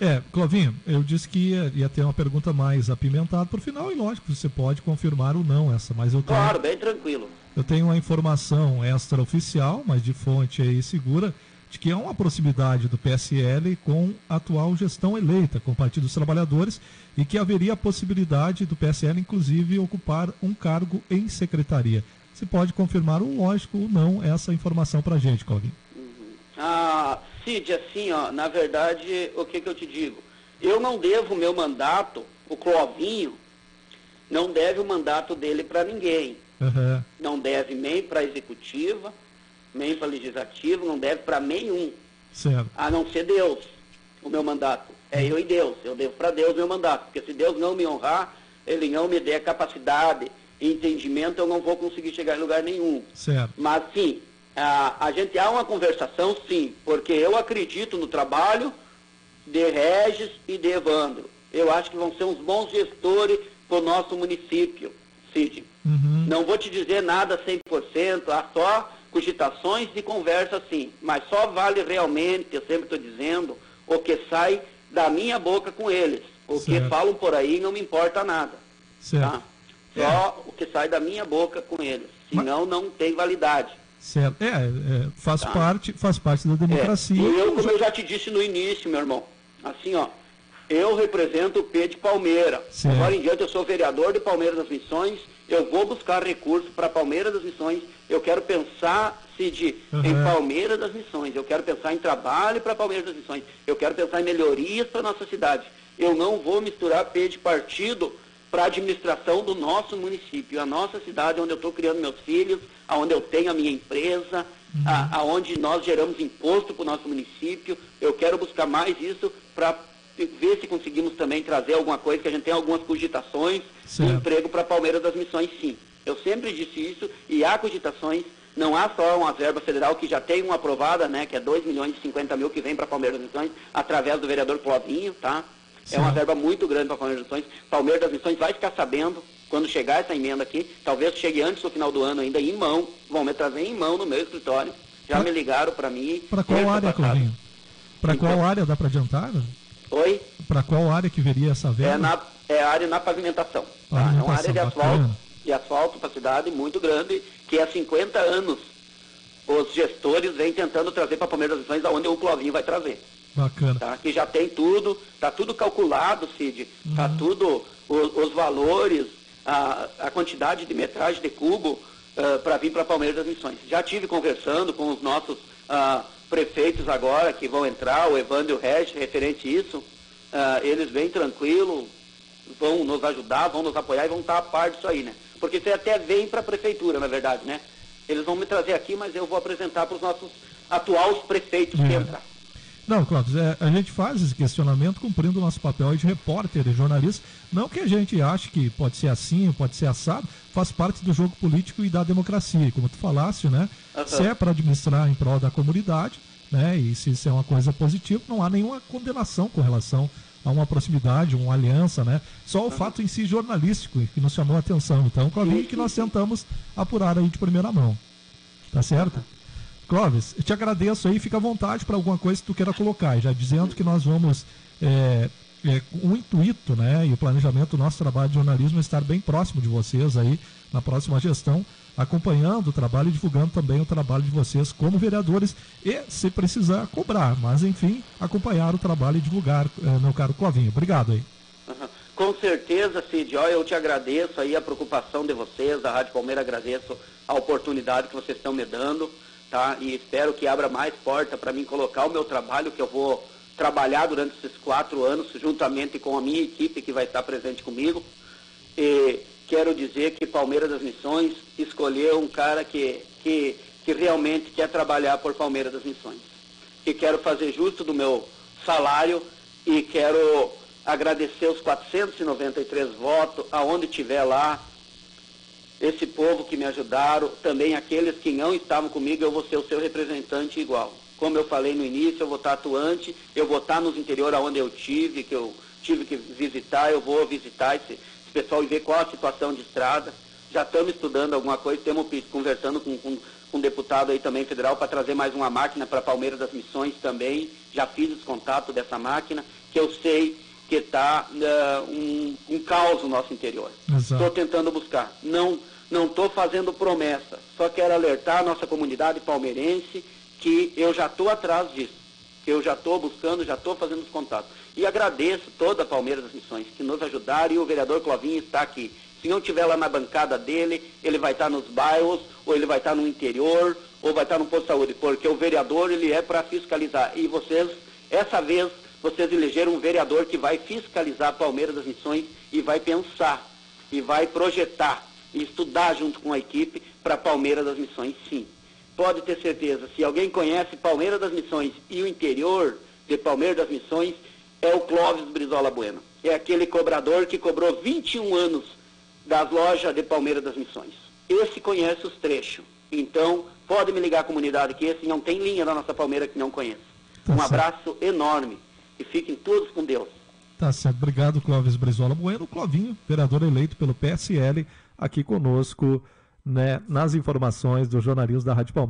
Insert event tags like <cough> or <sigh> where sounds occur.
É, Clovinho, eu disse que ia, ia ter uma pergunta mais apimentada para o final e lógico, você pode confirmar ou não essa, mas eu tenho, Claro, bem tranquilo. eu tenho uma informação extraoficial, mas de fonte aí segura, de que há uma proximidade do PSL com a atual gestão eleita, com o Partido dos Trabalhadores, e que haveria a possibilidade do PSL, inclusive, ocupar um cargo em secretaria. Você pode confirmar, ou lógico, ou não, essa informação para a gente, Clovinho. Ah, Cid, assim, ó, na verdade, o que, que eu te digo? Eu não devo o meu mandato, o Clovinho, não deve o mandato dele para ninguém. Aham, Não deve nem para a executiva, nem para legislativo, não deve para nenhum, certo. a não ser Deus, o meu mandato. É eu e Deus, eu devo para Deus o meu mandato, porque se Deus não me honrar, Ele não me der capacidade e entendimento, eu não vou conseguir chegar em lugar nenhum. Certo. Mas sim, a, a gente há uma conversação, sim, porque eu acredito no trabalho de Regis e de Evandro. Eu acho que vão ser uns bons gestores para o nosso município, Cid. Uhum. Não vou te dizer nada 100%, há só cogitações e conversa sim, mas só vale realmente, eu sempre estou dizendo, o que sai da minha boca com eles. O que Certo. falam por aí não me importa nada. Certo. Tá? Só o que sai da minha boca com eles. Senão não tem validade. Certo. É, é, faz, Tá. parte, faz parte da É, democracia. e eu, como eu já te disse no início, meu irmão, assim, ó, eu represento o P de Palmeira. Certo. Agora em diante eu sou vereador de Palmeiras das Missões, eu vou buscar recursos para Palmeiras das Missões, eu quero pensar, Cid, em Uhum. Palmeiras das Missões, eu quero pensar em trabalho para Palmeiras das Missões, eu quero pensar em melhorias para nossa cidade. Eu não vou misturar P de partido para a administração do nosso município, a nossa cidade, onde eu estou criando meus filhos, aonde eu tenho a minha empresa, a- aonde nós geramos imposto para o nosso município. Eu quero buscar mais isso para ver se conseguimos também trazer alguma coisa, que a gente tem algumas cogitações de emprego para Palmeiras das Missões, sim. Eu sempre disse isso e há cogitações, não há só uma verba federal que já tem uma aprovada, né, que é 2 milhões e 50 mil que vem para Palmeiras das Missões, através do vereador Clovinho, tá? É uma verba muito grande para Palmeiras das Missões. Palmeiras das Missões vai ficar sabendo quando chegar essa emenda aqui, talvez chegue antes do final do ano ainda em mão, vão me trazer em mão no meu escritório. Já Pra- me ligaram para mim. Para qual área. Clovinho? Para qual Então- área dá para adiantar? Oi? Para qual área que viria essa verba? É, na, é área na pavimentação. Tá? É uma Pavimentação, área de asfalto, bacana. de asfalto para a cidade muito grande, que há 50 anos os gestores vêm tentando trazer para Palmeiras das Missões, aonde o Clovinho vai trazer. Bacana. Tá? Que já tem tudo, tá tudo calculado, Cid. Tá Uhum. tudo, o- os valores, a, a quantidade de metragem de cubo para vir para Palmeiras das Missões. Já tive conversando com os nossos ah, prefeitos agora que vão entrar, o Evandro e o Regis, referente a isso. Ah, eles bem tranquilo, vão nos ajudar, vão nos apoiar e vão estar a par disso aí, né? Porque isso aí até vem para a prefeitura, na verdade, né? Eles vão me trazer aqui, mas eu vou apresentar para os nossos atuais prefeitos que É. entrar. Não, Clóvis, é, a gente faz esse questionamento cumprindo o nosso papel de repórter e jornalista. Não que a gente ache que pode ser assim, pode ser assado, faz parte do jogo político e da democracia. E como tu falaste, né? Aham. Se é para administrar em prol da comunidade, né? E se isso é uma coisa positiva, não há nenhuma condenação com relação a uma proximidade, uma aliança, né? Só o fato em si jornalístico que nos chamou a atenção. Então, Clóvis, que nós <laughs> tentamos apurar aí de primeira mão. Tá certo? Clóvis, eu te agradeço aí, fica à vontade para alguma coisa que tu queira colocar. Já dizendo que nós vamos, é, é, o intuito né, e o planejamento do nosso trabalho de jornalismo é estar bem próximo de vocês aí na próxima gestão, acompanhando o trabalho e divulgando também o trabalho de vocês como vereadores e, se precisar, cobrar. Mas, enfim, acompanhar o trabalho e divulgar, é, meu caro Clovinho. Obrigado aí. Com certeza, Cid, ó, eu te agradeço aí a preocupação de vocês, da Rádio Palmeira, agradeço a oportunidade que vocês estão me dando, tá? E espero que abra mais porta para mim colocar o meu trabalho, que eu vou trabalhar durante esses quatro anos, juntamente com a minha equipe que vai estar presente comigo. E quero dizer que Palmeiras das Missões escolheu um cara que, que, que realmente quer trabalhar por Palmeiras das Missões. E quero fazer justo do meu salário e quero agradecer os 493 votos, aonde tiver lá, esse povo que me ajudaram, também aqueles que não estavam comigo, eu vou ser o seu representante igual. Como eu falei no início, eu vou estar atuante, eu vou estar nos interiores onde eu tive, que eu tive que visitar, eu vou visitar esse, esse pessoal e ver qual a situação de estrada. Já estamos estudando alguma coisa, estamos conversando com, com, com um deputado aí também federal para trazer mais uma máquina para Palmeiras das Missões também. Já fiz os contatos dessa máquina que eu sei que está uh, um, um caos no nosso interior. Estou tentando buscar. Não não estou fazendo promessa. Só quero alertar a nossa comunidade palmeirense que eu já estou atrás disso. Eu já estou buscando, já estou fazendo os contatos. E agradeço toda a Palmeiras das Missões que nos ajudaram e o vereador Clovinho está aqui. Se não estiver lá na bancada dele, ele vai estar nos bairros, ou ele vai estar no interior, ou vai estar no posto de saúde, porque o vereador ele é para fiscalizar. E vocês, essa vez, vocês elegeram um vereador que vai fiscalizar Palmeiras das Missões e vai pensar, e vai projetar, e estudar junto com a equipe para Palmeiras das Missões, sim. Pode ter certeza, se alguém conhece Palmeiras das Missões e o interior de Palmeiras das Missões, é o Clóvis Brizola Bueno. É aquele cobrador que cobrou 21 anos das lojas de Palmeiras das Missões. Esse conhece os trechos. Então, pode me ligar a comunidade que esse não tem linha da nossa Palmeira que não conhece. Tá um certo. abraço enorme e fiquem todos com Deus. Tá certo. Obrigado, Clóvis Brizola Bueno. Clovinho, vereador eleito pelo PSL, aqui conosco né, nas informações do jornalismo da Rádio Palmeiras.